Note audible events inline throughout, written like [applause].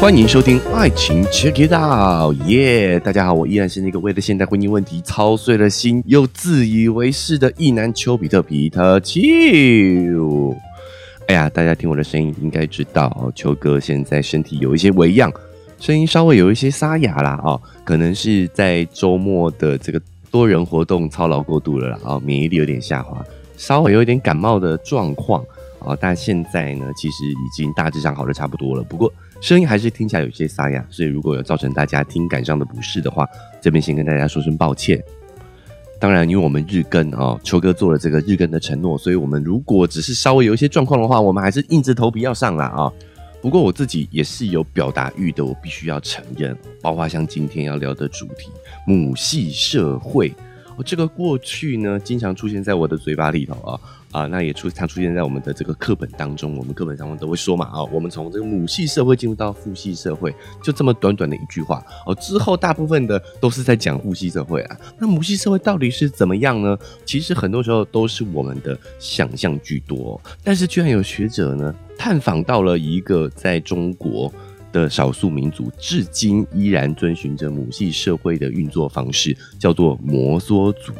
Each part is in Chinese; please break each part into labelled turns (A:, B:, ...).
A: 欢迎收听《爱情 Check It Out》，耶！大家好，我依然是那个为了现代婚姻问题操碎了心又自以为是的意男丘比特皮特丘。哎呀，大家听我的声音应该知道，丘哥现在身体有一些微恙，声音稍微有一些沙哑啦哦，可能是在周末的这个多人活动操劳过度了啦哦，免疫力有点下滑，稍微有一点感冒的状况啊，但现在呢，其实已经大致上好的差不多了，不过。声音还是听起来有些沙哑，所以如果有造成大家听感上的不适的话，这边先跟大家说声抱歉。当然，因为我们日更哦，秋哥做了这个日更的承诺，所以我们如果只是稍微有一些状况的话，我们还是硬着头皮要上了啊。不过我自己也是有表达欲的，我必须要承认，包括像今天要聊的主题母系社会，我这个过去呢，经常出现在我的嘴巴里头啊。啊，那也出常出现在我们的这个课本当中，我们课本当中都会说嘛，啊，我们从这个母系社会进入到父系社会，就这么短短的一句话，哦，之后大部分的都是在讲父系社会啊。那母系社会到底是怎么样呢？其实很多时候都是我们的想象居多，但是居然有学者呢探访到了一个在中国的少数民族，至今依然遵循着母系社会的运作方式，叫做摩梭族。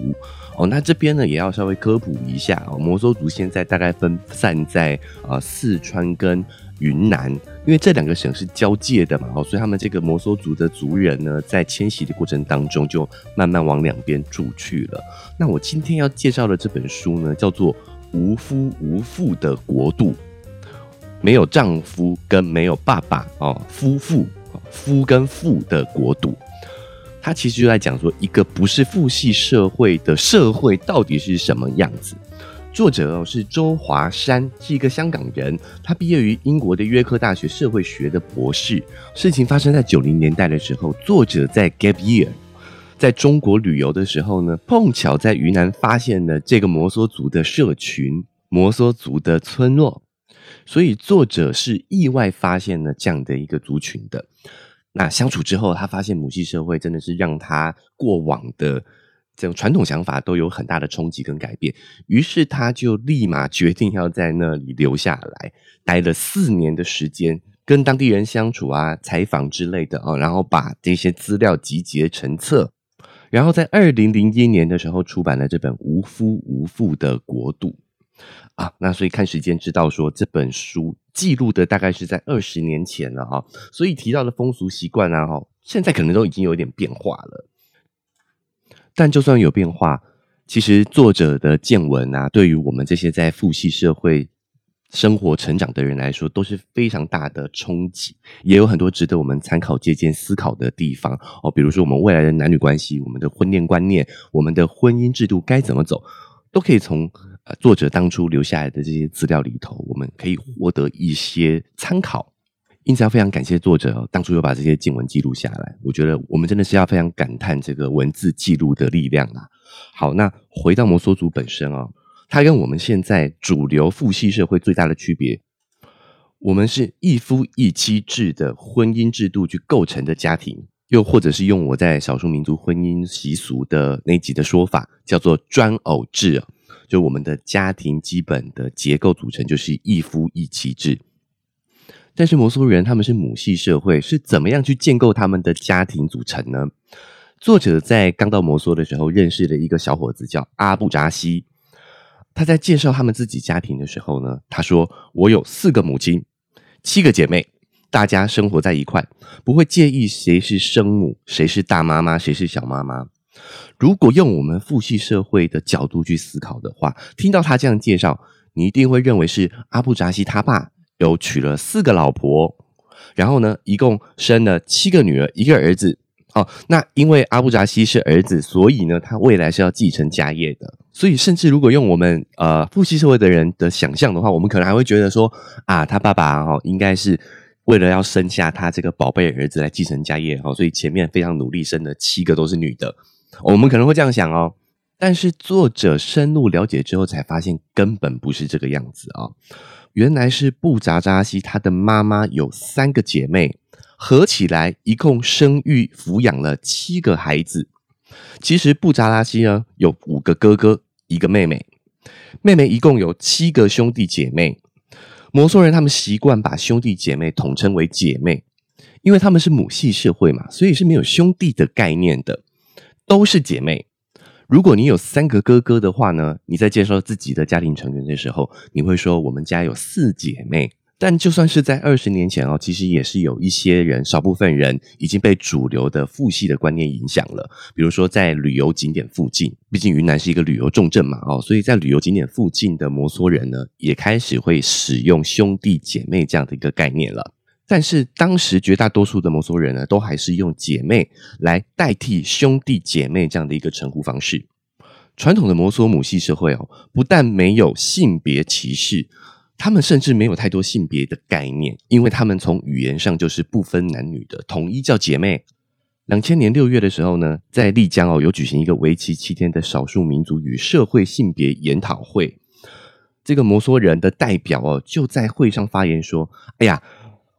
A: 哦，那这边呢也要稍微科普一下哦。摩梭族现在大概分散在啊四川跟云南，因为这两个省是交界的嘛，哦，所以他们这个摩梭族的族人呢，在迁徙的过程当中，就慢慢往两边住去了。那我今天要介绍的这本书呢，叫做《无夫无妇的国度》，没有丈夫跟没有爸爸哦，夫妇夫跟妇的国度。他其实就在讲说，一个不是父系社会的社会到底是什么样子。作者哦是周华山，是一个香港人，他毕业于英国的约克大学社会学的博士。事情发生在九零年代的时候，作者在 Gap Year 在中国旅游的时候呢，碰巧在云南发现了这个摩梭族的社群、摩梭族的村落，所以作者是意外发现了这样的一个族群的。那相处之后，他发现母系社会真的是让他过往的这种传统想法都有很大的冲击跟改变。于是他就立马决定要在那里留下来，待了四年的时间，跟当地人相处啊、采访之类的啊，然后把这些资料集结成册，然后在二零零一年的时候出版了这本《无夫无妇的国度》。啊，那所以看时间知道说这本书记录的大概是在二十年前了哈，所以提到的风俗习惯啊哈，现在可能都已经有点变化了。但就算有变化，其实作者的见闻啊，对于我们这些在父系社会生活成长的人来说，都是非常大的冲击，也有很多值得我们参考借鉴思考的地方哦。比如说我们未来的男女关系，我们的婚恋观念，我们的婚姻制度该怎么走，都可以从。呃，作者当初留下来的这些资料里头，我们可以获得一些参考。因此，要非常感谢作者当初又把这些经文记录下来。我觉得我们真的是要非常感叹这个文字记录的力量啊！好，那回到摩梭族本身啊，它跟我们现在主流父系社会最大的区别，我们是一夫一妻制的婚姻制度去构成的家庭，又或者是用我在少数民族婚姻习俗的那集的说法，叫做专偶制啊。就我们的家庭基本的结构组成就是一夫一妻制，但是摩梭人他们是母系社会，是怎么样去建构他们的家庭组成呢？作者在刚到摩梭的时候认识了一个小伙子叫阿布扎西，他在介绍他们自己家庭的时候呢，他说：“我有四个母亲，七个姐妹，大家生活在一块，不会介意谁是生母，谁是大妈妈，谁是小妈妈。”如果用我们父系社会的角度去思考的话，听到他这样介绍，你一定会认为是阿布扎西他爸有娶了四个老婆，然后呢，一共生了七个女儿，一个儿子。哦，那因为阿布扎西是儿子，所以呢，他未来是要继承家业的。所以，甚至如果用我们呃父系社会的人的想象的话，我们可能还会觉得说啊，他爸爸哦，应该是为了要生下他这个宝贝儿子来继承家业哦，所以前面非常努力生了七个都是女的。我们可能会这样想哦，但是作者深入了解之后才发现，根本不是这个样子啊！原来是布扎扎西他的妈妈有三个姐妹，合起来一共生育抚养了七个孩子。其实布扎拉西呢有五个哥哥，一个妹妹，妹妹一共有七个兄弟姐妹。摩梭人他们习惯把兄弟姐妹统称为姐妹，因为他们是母系社会嘛，所以是没有兄弟的概念的，都是姐妹。如果你有三个哥哥的话呢，你在介绍自己的家庭成员的时候，你会说我们家有四姐妹。但就算是在二十年前哦，其实也是有一些人，少部分人已经被主流的父系的观念影响了。比如说在旅游景点附近，毕竟云南是一个旅游重镇嘛，哦，所以在旅游景点附近的摩梭人呢，也开始会使用兄弟姐妹这样的一个概念了。但是当时绝大多数的摩梭人呢，都还是用姐妹来代替兄弟姐妹这样的一个称呼方式。传统的摩梭母系社会哦，不但没有性别歧视。他们甚至没有太多性别的概念，因为他们从语言上就是不分男女的，统一叫姐妹。两千年六月的时候呢，在丽江哦有举行一个为期七天的少数民族与社会性别研讨会。这个摩梭人的代表哦就在会上发言说：“哎呀，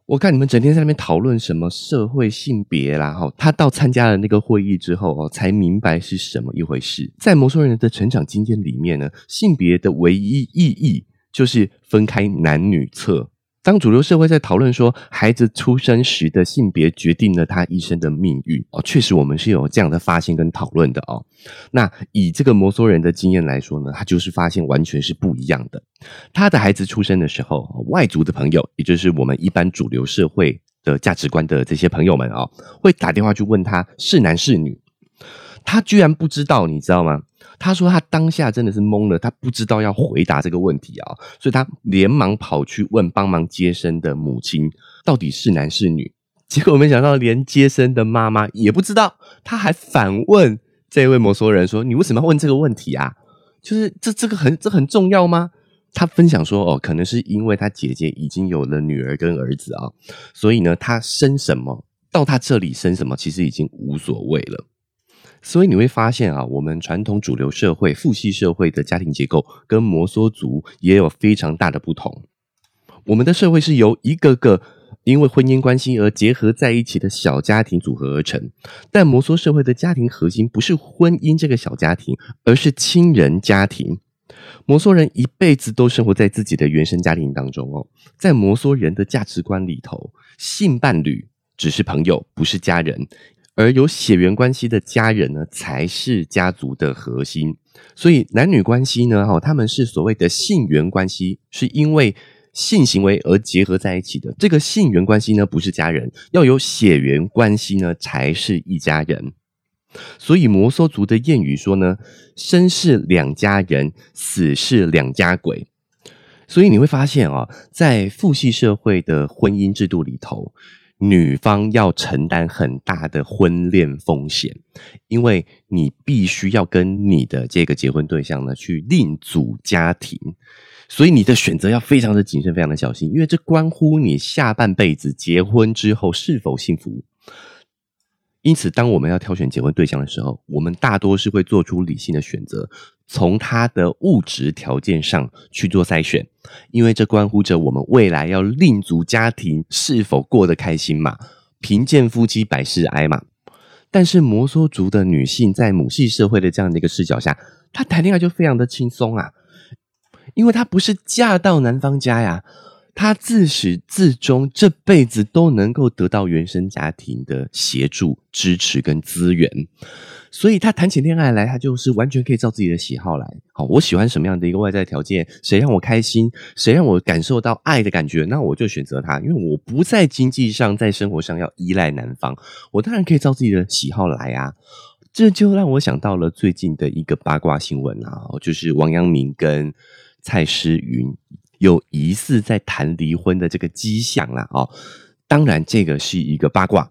A: 我看你们整天在那边讨论什么社会性别啦，哈，他到参加了那个会议之后哦，才明白是什么一回事。在魔兽人的成长经验里面呢，性别的唯一意义。”就是分开男女厕。当主流社会在讨论说孩子出生时的性别决定了他一生的命运哦，确实我们是有这样的发现跟讨论的哦。那以这个摩梭人的经验来说呢，他就是发现完全是不一样的。他的孩子出生的时候，外族的朋友，也就是我们一般主流社会的价值观的这些朋友们啊，会打电话去问他是男是女，他居然不知道，你知道吗？他说他当下真的是懵了，他不知道要回答这个问题啊，所以他连忙跑去问帮忙接生的母亲到底是男是女。[laughs] 结果没想到，连接生的妈妈也不知道，他还反问这位摩梭人说：“你为什么要问这个问题啊？就是这这个很这很重要吗？”他分享说：“哦，可能是因为他姐姐已经有了女儿跟儿子啊，所以呢，他生什么到他这里生什么，其实已经无所谓了。”所以你会发现啊，我们传统主流社会、父系社会的家庭结构跟摩梭族也有非常大的不同。我们的社会是由一个个因为婚姻关系而结合在一起的小家庭组合而成，但摩梭社会的家庭核心不是婚姻这个小家庭，而是亲人家庭。摩梭人一辈子都生活在自己的原生家庭当中哦，在摩梭人的价值观里头，性伴侣只是朋友，不是家人。而有血缘关系的家人呢，才是家族的核心。所以男女关系呢，哈，他们是所谓的性缘关系，是因为性行为而结合在一起的。这个性缘关系呢，不是家人，要有血缘关系呢，才是一家人。所以摩梭族的谚语说呢，生是两家人，死是两家鬼。所以你会发现啊，在父系社会的婚姻制度里头。女方要承担很大的婚恋风险，因为你必须要跟你的这个结婚对象呢去另组家庭，所以你的选择要非常的谨慎，非常的小心，因为这关乎你下半辈子结婚之后是否幸福。因此，当我们要挑选结婚对象的时候，我们大多是会做出理性的选择，从他的物质条件上去做筛选，因为这关乎着我们未来要另组家庭是否过得开心嘛。贫贱夫妻百事哀嘛。但是摩梭族的女性在母系社会的这样的一个视角下，她谈恋爱就非常的轻松啊，因为她不是嫁到男方家呀。他自始至终这辈子都能够得到原生家庭的协助、支持跟资源，所以他谈起恋爱来，他就是完全可以照自己的喜好来。好，我喜欢什么样的一个外在条件，谁让我开心，谁让我感受到爱的感觉，那我就选择他。因为我不在经济上、在生活上要依赖男方，我当然可以照自己的喜好来啊。这就让我想到了最近的一个八卦新闻啊，就是王阳明跟蔡诗芸。有疑似在谈离婚的这个迹象啦，哦，当然这个是一个八卦，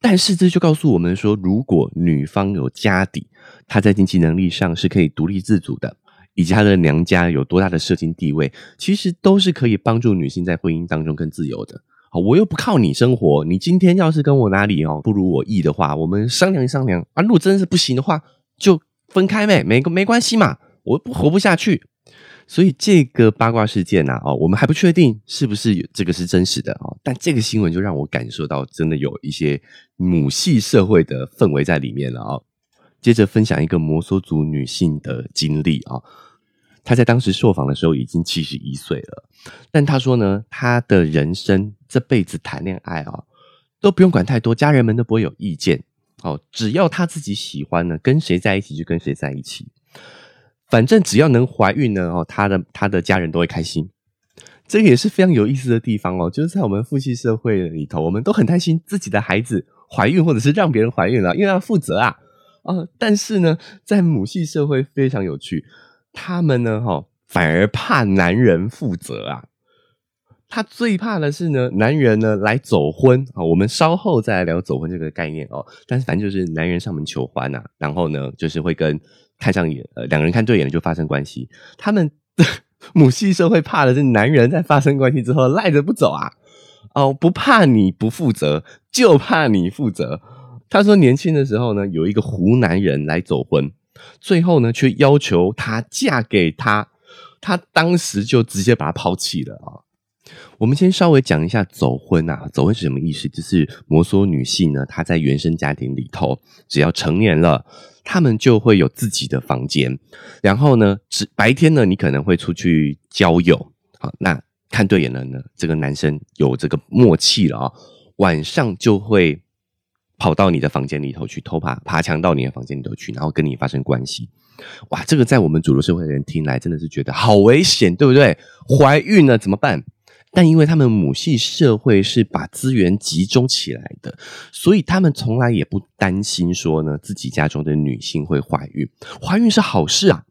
A: 但是这就告诉我们说，如果女方有家底，她在经济能力上是可以独立自主的，以及她的娘家有多大的社经地位，其实都是可以帮助女性在婚姻当中更自由的。好，我又不靠你生活，你今天要是跟我哪里哦不如我意的话，我们商量商量啊，如果真的是不行的话，就分开呗，没没关系嘛，我不活不下去。所以这个八卦事件呢，哦，我们还不确定是不是这个是真实的哦，但这个新闻就让我感受到真的有一些母系社会的氛围在里面了啊。接着分享一个摩梭族女性的经历啊，她在当时受访的时候已经七十一岁了，但她说呢，她的人生这辈子谈恋爱啊，都不用管太多，家人们都不会有意见。哦，只要她自己喜欢呢，跟谁在一起就跟谁在一起。反正只要能怀孕呢，哦，他的他的家人都会开心。这个也是非常有意思的地方哦，就是在我们父系社会里头，我们都很担心自己的孩子怀孕，或者是让别人怀孕了，因为要负责啊。啊，但是呢，在母系社会非常有趣，他们呢，哈，反而怕男人负责啊。他最怕的是呢，男人呢来走婚啊。我们稍后再来聊走婚这个概念哦。但是反正就是男人上门求欢呐，然后呢，就是会跟看上眼，呃，两个人看对眼了就发生关系。他们 [laughs] 母系社会怕的是男人在发生关系之后赖着不走啊。哦，不怕你不负责，就怕你负责。他说，年轻的时候呢，有一个湖南人来走婚，最后呢，却要求她嫁给他，他当时就直接把他抛弃了啊。我们先稍微讲一下走婚啊，走婚是什么意思？就是摩梭女性呢，她在原生家庭里头，只要成年了，他们就会有自己的房间，然后呢，只白天呢，你可能会出去交友，好，那看对眼了呢，这个男生有这个默契了啊，晚上就会。跑到你的房间里头去偷爬爬墙到你的房间里头去，然后跟你发生关系，哇！这个在我们主流社会的人听来真的是觉得好危险，对不对？怀孕了怎么办？但因为他们母系社会是把资源集中起来的，所以他们从来也不担心说呢自己家中的女性会怀孕。怀孕是好事啊！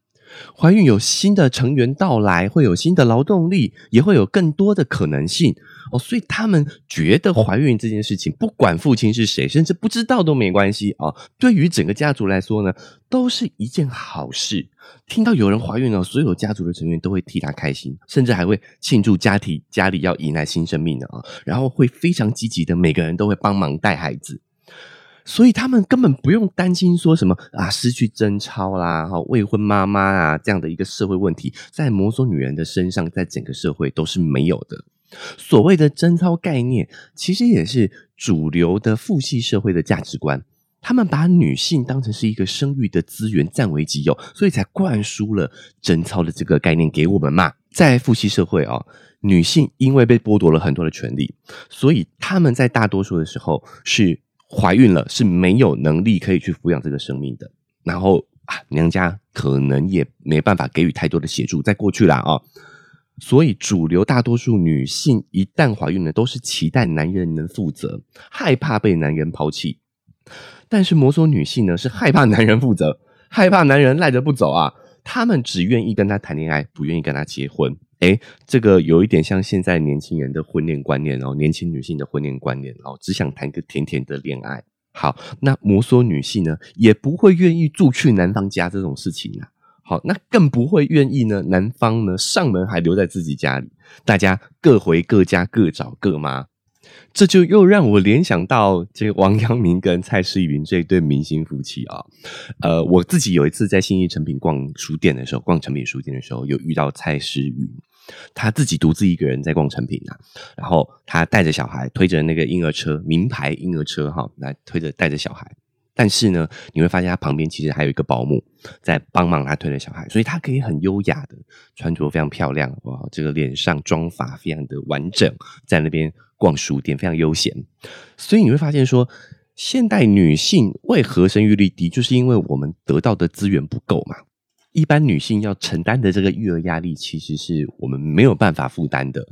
A: 怀孕有新的成员到来，会有新的劳动力，也会有更多的可能性。哦，所以他们觉得怀孕这件事情，不管父亲是谁，甚至不知道都没关系啊。对于整个家族来说呢，都是一件好事。听到有人怀孕了，所有家族的成员都会替他开心，甚至还会庆祝家庭家里要迎来新生命的啊。然后会非常积极的，每个人都会帮忙带孩子。所以他们根本不用担心说什么啊，失去贞操啦，哈，未婚妈妈啊这样的一个社会问题，在摩梭女人的身上，在整个社会都是没有的。所谓的贞操概念，其实也是主流的父系社会的价值观。他们把女性当成是一个生育的资源，占为己有，所以才灌输了贞操的这个概念给我们嘛。在父系社会啊，女性因为被剥夺了很多的权利，所以他们在大多数的时候是怀孕了，是没有能力可以去抚养这个生命的。然后啊，娘家可能也没办法给予太多的协助。在过去啦啊。所以，主流大多数女性一旦怀孕了，都是期待男人能负责，害怕被男人抛弃。但是摩梭女性呢，是害怕男人负责，害怕男人赖着不走啊。他们只愿意跟他谈恋爱，不愿意跟他结婚。诶，这个有一点像现在年轻人的婚恋观念哦，年轻女性的婚恋观念哦，只想谈个甜甜的恋爱。好，那摩梭女性呢，也不会愿意住去男方家这种事情啊。好，那更不会愿意呢。男方呢，上门还留在自己家里，大家各回各家，各找各妈。这就又让我联想到这个王阳明跟蔡诗芸这对明星夫妻啊。呃，我自己有一次在新义成品逛书店的时候，逛成品书店的时候，有遇到蔡诗芸，他自己独自一个人在逛成品啊，然后他带着小孩，推着那个婴儿车，名牌婴儿车哈，来推着带着小孩。但是呢，你会发现他旁边其实还有一个保姆在帮忙他推着小孩，所以他可以很优雅的穿着非常漂亮哇，这个脸上妆发非常的完整，在那边逛书店非常悠闲。所以你会发现说，现代女性为何生育率低，就是因为我们得到的资源不够嘛。一般女性要承担的这个育儿压力，其实是我们没有办法负担的。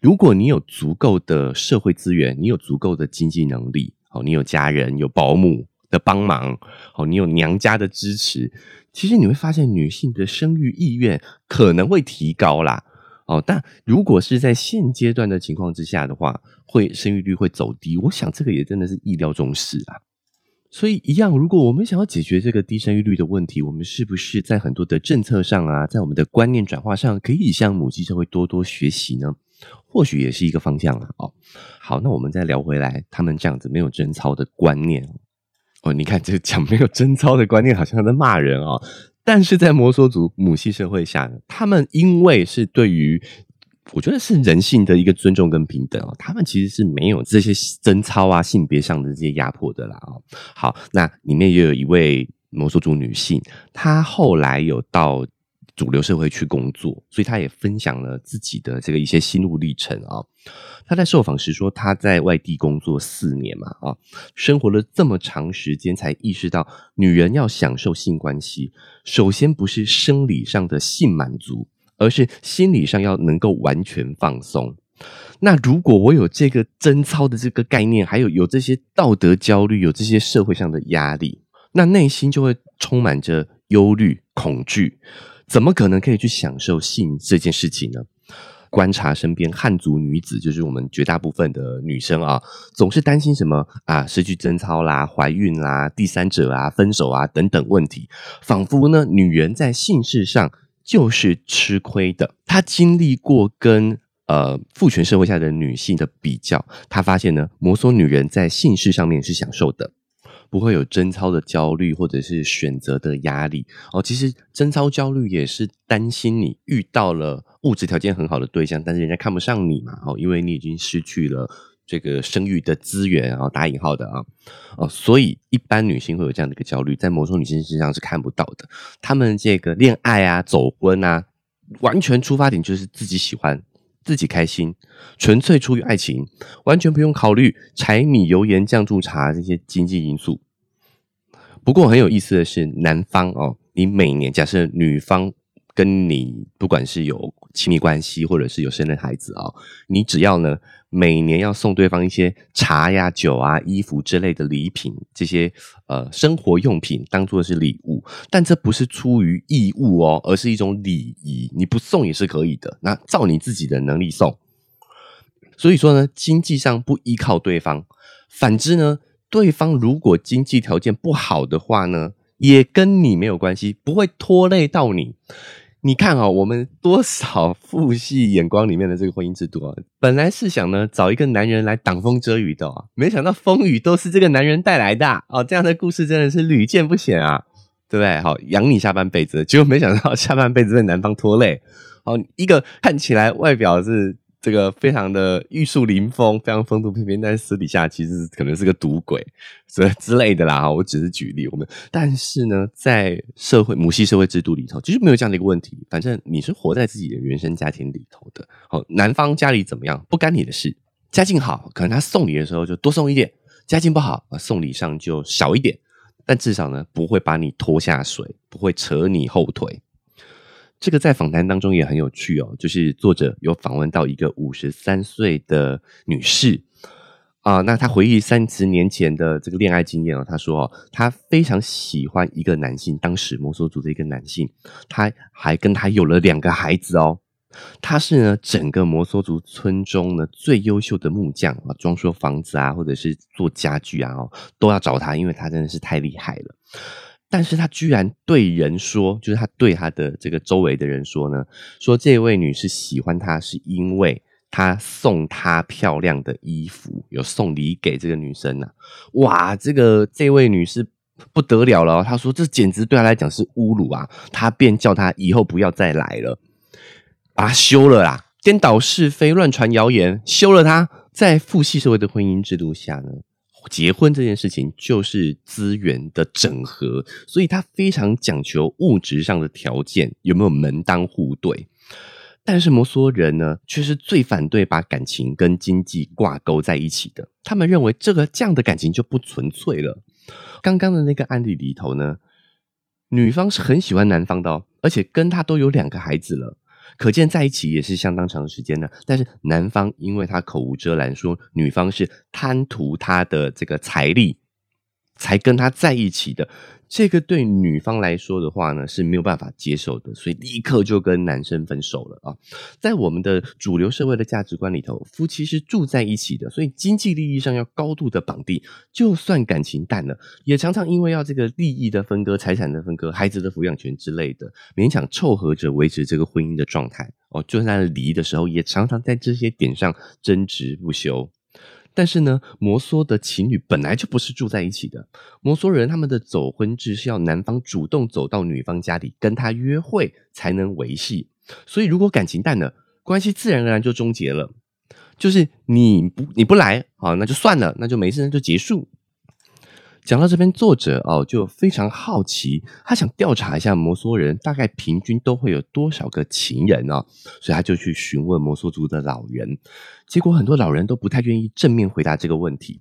A: 如果你有足够的社会资源，你有足够的经济能力，哦，你有家人有保姆。的帮忙哦，你有娘家的支持，其实你会发现女性的生育意愿可能会提高啦哦。但如果是在现阶段的情况之下的话，会生育率会走低。我想这个也真的是意料中事啊。所以一样，如果我们想要解决这个低生育率的问题，我们是不是在很多的政策上啊，在我们的观念转化上，可以向母系社会多多学习呢？或许也是一个方向啊。哦，好，那我们再聊回来，他们这样子没有贞操的观念。哦，你看，这讲没有贞操的观念，好像在骂人哦。但是在摩梭族母系社会下，他们因为是对于，我觉得是人性的一个尊重跟平等哦，他们其实是没有这些贞操啊、性别上的这些压迫的啦。哦，好，那里面也有一位摩梭族女性，她后来有到主流社会去工作，所以她也分享了自己的这个一些心路历程啊。她在受访时说，她在外地工作四年嘛，啊，生活了这么长时间，才意识到女人要享受性关系，首先不是生理上的性满足，而是心理上要能够完全放松。那如果我有这个贞操的这个概念，还有有这些道德焦虑，有这些社会上的压力，那内心就会充满着忧虑、恐惧。怎么可能可以去享受性这件事情呢？观察身边汉族女子，就是我们绝大部分的女生啊，总是担心什么啊，失去贞操啦、怀孕啦、第三者啊、分手啊等等问题，仿佛呢，女人在性事上就是吃亏的。她经历过跟呃父权社会下的女性的比较，她发现呢，摩梭女人在性事上面是享受的。不会有贞操的焦虑，或者是选择的压力哦。其实贞操焦虑也是担心你遇到了物质条件很好的对象，但是人家看不上你嘛哦，因为你已经失去了这个生育的资源啊，打引号的啊哦，所以一般女性会有这样的一个焦虑，在某种女性身上是看不到的。她们这个恋爱啊、走婚啊，完全出发点就是自己喜欢。自己开心，纯粹出于爱情，完全不用考虑柴米油盐酱醋茶这些经济因素。不过很有意思的是，男方哦，你每年假设女方跟你不管是有亲密关系，或者是有生了孩子啊，你只要呢。每年要送对方一些茶呀、酒啊、衣服之类的礼品，这些呃生活用品当做是礼物，但这不是出于义务哦，而是一种礼仪。你不送也是可以的，那照你自己的能力送。所以说呢，经济上不依靠对方，反之呢，对方如果经济条件不好的话呢，也跟你没有关系，不会拖累到你。你看啊，我们多少父系眼光里面的这个婚姻制度啊，本来是想呢找一个男人来挡风遮雨的啊，没想到风雨都是这个男人带来的哦。这样的故事真的是屡见不鲜啊，对不对？好，养你下半辈子，结果没想到下半辈子被男方拖累。好，一个看起来外表是。这个非常的玉树临风，非常风度翩翩，但是私底下其实可能是个赌鬼，所以之类的啦。我只是举例，我们但是呢，在社会母系社会制度里头，其实没有这样的一个问题。反正你是活在自己的原生家庭里头的，好，男方家里怎么样不干你的事。家境好，可能他送礼的时候就多送一点；家境不好，送礼上就少一点。但至少呢，不会把你拖下水，不会扯你后腿。这个在访谈当中也很有趣哦，就是作者有访问到一个五十三岁的女士啊，那她回忆三十年前的这个恋爱经验哦，她说哦，她非常喜欢一个男性，当时摩梭族的一个男性，他还跟他有了两个孩子哦，他是呢整个摩梭族村中呢最优秀的木匠啊，装修房子啊，或者是做家具啊哦，都要找他，因为他真的是太厉害了。但是他居然对人说，就是他对他的这个周围的人说呢，说这位女士喜欢他是因为他送她漂亮的衣服，有送礼给这个女生呢。哇，这个这位女士不得了了，她说这简直对她来讲是侮辱啊！她便叫他以后不要再来了，把他休了啦，颠倒是非，乱传谣言，休了他。在父系社会的婚姻制度下呢？结婚这件事情就是资源的整合，所以他非常讲求物质上的条件有没有门当户对。但是摩梭人呢，却是最反对把感情跟经济挂钩在一起的。他们认为这个这样的感情就不纯粹了。刚刚的那个案例里头呢，女方是很喜欢男方的，哦而且跟他都有两个孩子了。可见在一起也是相当长时间的，但是男方因为他口无遮拦，说女方是贪图他的这个财力，才跟他在一起的。这个对女方来说的话呢是没有办法接受的，所以立刻就跟男生分手了啊！在我们的主流社会的价值观里头，夫妻是住在一起的，所以经济利益上要高度的绑定。就算感情淡了，也常常因为要这个利益的分割、财产的分割、孩子的抚养权之类的，勉强凑合着维持这个婚姻的状态。哦，就算离的时候，也常常在这些点上争执不休。但是呢，摩梭的情侣本来就不是住在一起的。摩梭人他们的走婚制是要男方主动走到女方家里跟她约会才能维系，所以如果感情淡了，关系自然而然就终结了。就是你不你不来啊，那就算了，那就没事，那就结束。讲到这边，作者哦就非常好奇，他想调查一下摩梭人大概平均都会有多少个情人哦，所以他就去询问摩梭族的老人，结果很多老人都不太愿意正面回答这个问题。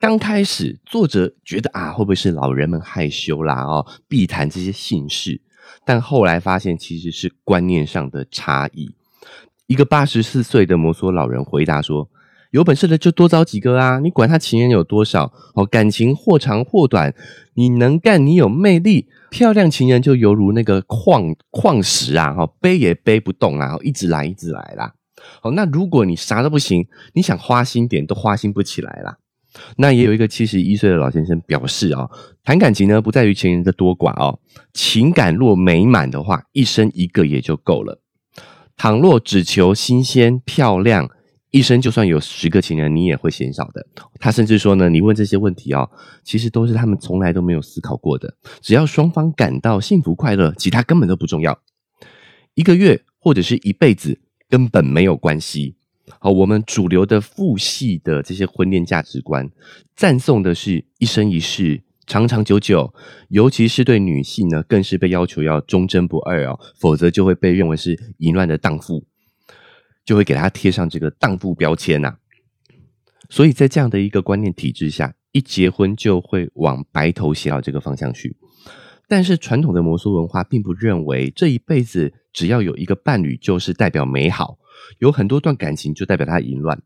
A: 刚开始，作者觉得啊，会不会是老人们害羞啦哦，避谈这些姓氏？但后来发现，其实是观念上的差异。一个八十四岁的摩梭老人回答说。有本事的就多找几个啊！你管他情人有多少哦，感情或长或短，你能干，你有魅力，漂亮情人就犹如那个矿矿石啊，哈，背也背不动啊，一直来一直来啦。哦，那如果你啥都不行，你想花心点都花心不起来啦。那也有一个七十一岁的老先生表示啊，谈感情呢不在于情人的多寡哦，情感若美满的话，一生一个也就够了。倘若只求新鲜漂亮。一生就算有十个情人，你也会嫌少的。他甚至说呢，你问这些问题哦，其实都是他们从来都没有思考过的。只要双方感到幸福快乐，其他根本都不重要。一个月或者是一辈子根本没有关系。好，我们主流的父系的这些婚恋价值观，赞颂的是一生一世、长长久久，尤其是对女性呢，更是被要求要忠贞不二哦，否则就会被认为是淫乱的荡妇。就会给他贴上这个荡妇标签呐，所以在这样的一个观念体制下，一结婚就会往白头偕老这个方向去。但是传统的摩梭文化并不认为这一辈子只要有一个伴侣就是代表美好，有很多段感情就代表他淫乱。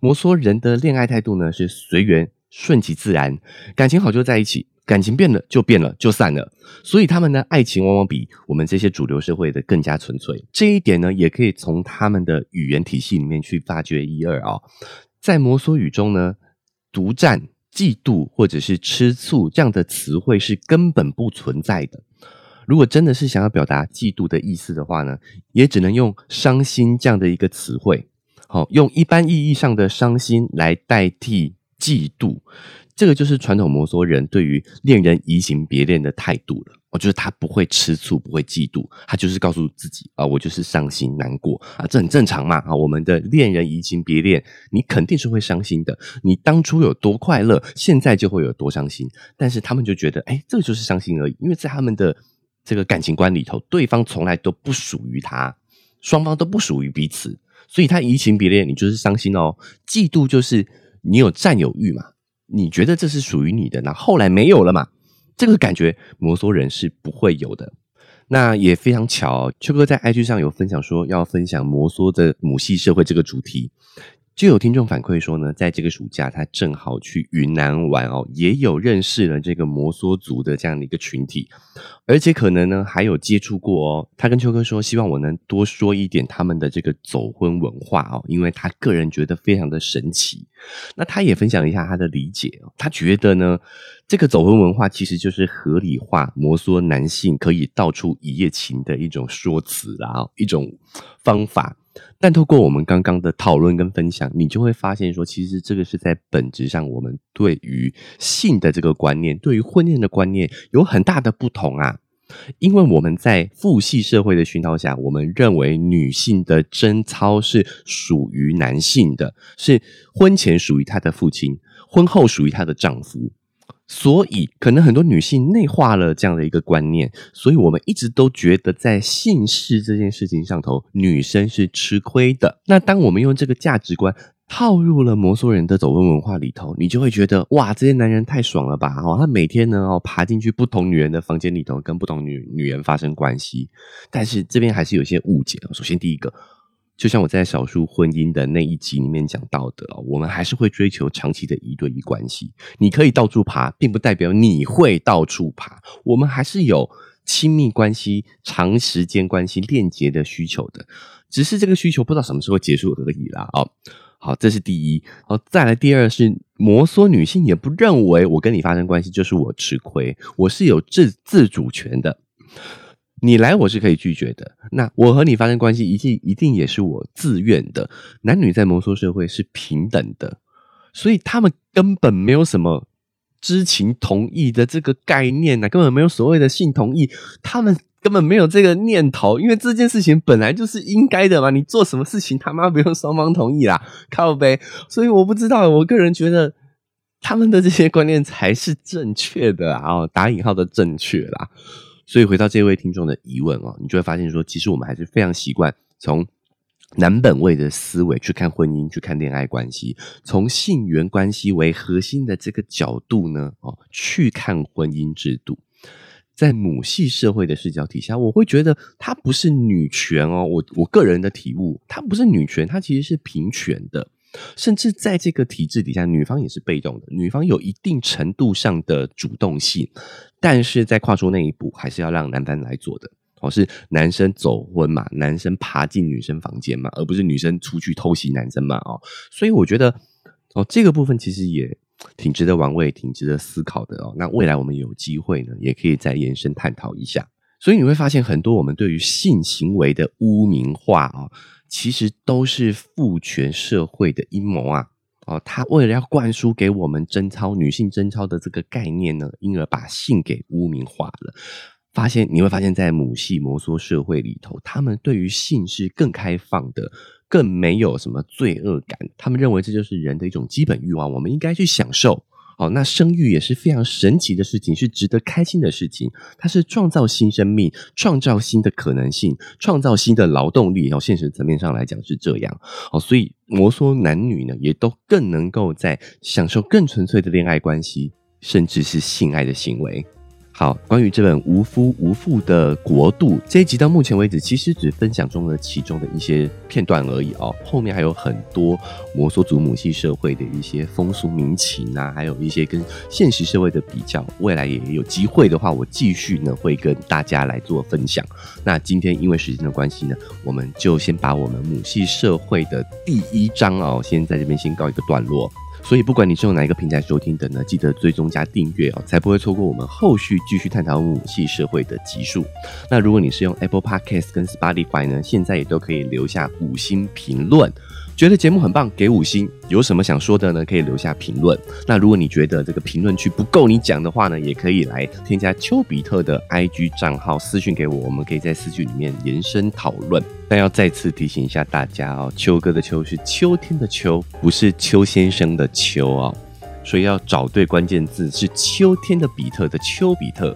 A: 摩梭人的恋爱态度呢是随缘、顺其自然，感情好就在一起。感情变了就变了就散了，所以他们的，爱情往往比我们这些主流社会的更加纯粹。这一点呢，也可以从他们的语言体系里面去发掘一二啊。在摩梭语中呢，独占、嫉妒或者是吃醋这样的词汇是根本不存在的。如果真的是想要表达嫉妒的意思的话呢，也只能用伤心这样的一个词汇，好，用一般意义上的伤心来代替嫉妒。这个就是传统摩梭人对于恋人移情别恋的态度了。我觉得他不会吃醋，不会嫉妒，他就是告诉自己啊，我就是伤心难过啊，这很正常嘛啊。我们的恋人移情别恋，你肯定是会伤心的。你当初有多快乐，现在就会有多伤心。但是他们就觉得，哎，这个就是伤心而已，因为在他们的这个感情观里头，对方从来都不属于他，双方都不属于彼此，所以他移情别恋，你就是伤心哦。嫉妒就是你有占有欲嘛。你觉得这是属于你的，那后来没有了嘛？这个感觉摩梭人是不会有的。那也非常巧，秋哥在 IG 上有分享说要分享摩梭的母系社会这个主题。就有听众反馈说呢，在这个暑假他正好去云南玩哦，也有认识了这个摩梭族的这样的一个群体，而且可能呢还有接触过哦。他跟秋哥说，希望我能多说一点他们的这个走婚文化哦，因为他个人觉得非常的神奇。那他也分享一下他的理解哦，他觉得呢，这个走婚文化其实就是合理化摩梭男性可以到处一夜情的一种说辞啦，一种方法。但透过我们刚刚的讨论跟分享，你就会发现说，其实这个是在本质上，我们对于性的这个观念，对于婚恋的观念有很大的不同啊。因为我们在父系社会的熏陶下，我们认为女性的贞操是属于男性的，是婚前属于她的父亲，婚后属于她的丈夫。所以，可能很多女性内化了这样的一个观念，所以我们一直都觉得在性事这件事情上头，女生是吃亏的。那当我们用这个价值观套入了摩梭人的走婚文化里头，你就会觉得哇，这些男人太爽了吧！哦，他每天呢哦爬进去不同女人的房间里头，跟不同女女人发生关系。但是这边还是有些误解。首先，第一个。就像我在少数婚姻的那一集里面讲到的，我们还是会追求长期的一对一关系。你可以到处爬，并不代表你会到处爬。我们还是有亲密关系、长时间关系链接的需求的，只是这个需求不知道什么时候结束而已啦。哦，好，这是第一。好，再来第二是摩梭女性也不认为我跟你发生关系就是我吃亏，我是有自自主权的。你来我是可以拒绝的，那我和你发生关系一定一定也是我自愿的。男女在摩梭社会是平等的，所以他们根本没有什么知情同意的这个概念呢，根本没有所谓的性同意，他们根本没有这个念头，因为这件事情本来就是应该的嘛。你做什么事情他妈不用双方同意啦，靠呗。所以我不知道，我个人觉得。他们的这些观念才是正确的啊，打引号的正确啦。所以回到这位听众的疑问哦，你就会发现说，其实我们还是非常习惯从男本位的思维去看婚姻，去看恋爱关系，从性缘关系为核心的这个角度呢，哦，去看婚姻制度。在母系社会的视角底下，我会觉得它不是女权哦，我我个人的体悟，它不是女权，它其实是平权的。甚至在这个体制底下，女方也是被动的，女方有一定程度上的主动性，但是在跨出那一步，还是要让男方来做的。哦，是男生走婚嘛，男生爬进女生房间嘛，而不是女生出去偷袭男生嘛。哦，所以我觉得，哦，这个部分其实也挺值得玩味，挺值得思考的哦。那未来我们有机会呢，也可以再延伸探讨一下。所以你会发现，很多我们对于性行为的污名化啊。其实都是父权社会的阴谋啊！哦，他为了要灌输给我们贞操、女性贞操的这个概念呢，因而把性给污名化了。发现你会发现在母系摩梭社会里头，他们对于性是更开放的，更没有什么罪恶感。他们认为这就是人的一种基本欲望，我们应该去享受。哦，那生育也是非常神奇的事情，是值得开心的事情。它是创造新生命、创造新的可能性、创造新的劳动力。哦，现实层面上来讲是这样。哦，所以摩梭男女呢，也都更能够在享受更纯粹的恋爱关系，甚至是性爱的行为。好，关于这本无夫无妇的国度这一集到目前为止，其实只分享中了其中的一些片段而已哦。后面还有很多摩梭族母系社会的一些风俗民情啊，还有一些跟现实社会的比较。未来也有机会的话，我继续呢会跟大家来做分享。那今天因为时间的关系呢，我们就先把我们母系社会的第一章哦，先在这边先告一个段落。所以，不管你是用哪一个平台收听的呢，记得追踪加订阅哦，才不会错过我们后续继续探讨母系社会的集数。那如果你是用 Apple Podcast 跟 Spotify 呢，现在也都可以留下五星评论。觉得节目很棒，给五星。有什么想说的呢？可以留下评论。那如果你觉得这个评论区不够你讲的话呢，也可以来添加丘比特的 IG 账号私讯给我，我们可以在私讯里面延伸讨论。但要再次提醒一下大家哦，秋哥的秋是秋天的秋，不是邱先生的秋哦。所以要找对关键字，是秋天的比特的丘比特。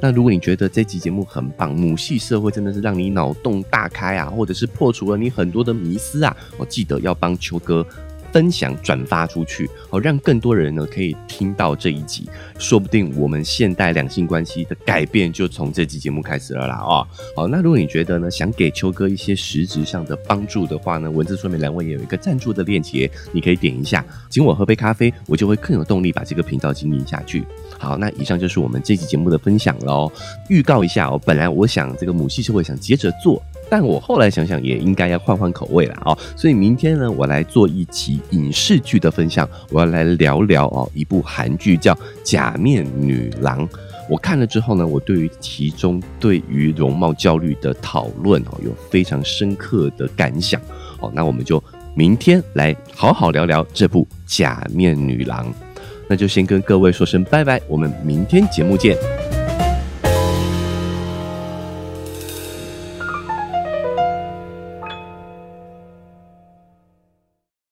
A: 那如果你觉得这期节目很棒，母系社会真的是让你脑洞大开啊，或者是破除了你很多的迷思啊，我记得要帮秋哥。分享转发出去，好让更多人呢可以听到这一集，说不定我们现代两性关系的改变就从这集节目开始了啦哦。好，那如果你觉得呢想给秋哥一些实质上的帮助的话呢，文字说明栏位也有一个赞助的链接，你可以点一下，请我喝杯咖啡，我就会更有动力把这个频道经营下去。好，那以上就是我们这期节目的分享喽。预告一下哦，本来我想这个母系社会想接着做。但我后来想想，也应该要换换口味了哦。所以明天呢，我来做一期影视剧的分享，我要来聊聊哦，一部韩剧叫《假面女郎》。我看了之后呢，我对于其中对于容貌焦虑的讨论哦，有非常深刻的感想哦。那我们就明天来好好聊聊这部《假面女郎》。那就先跟各位说声拜拜，我们明天节目见。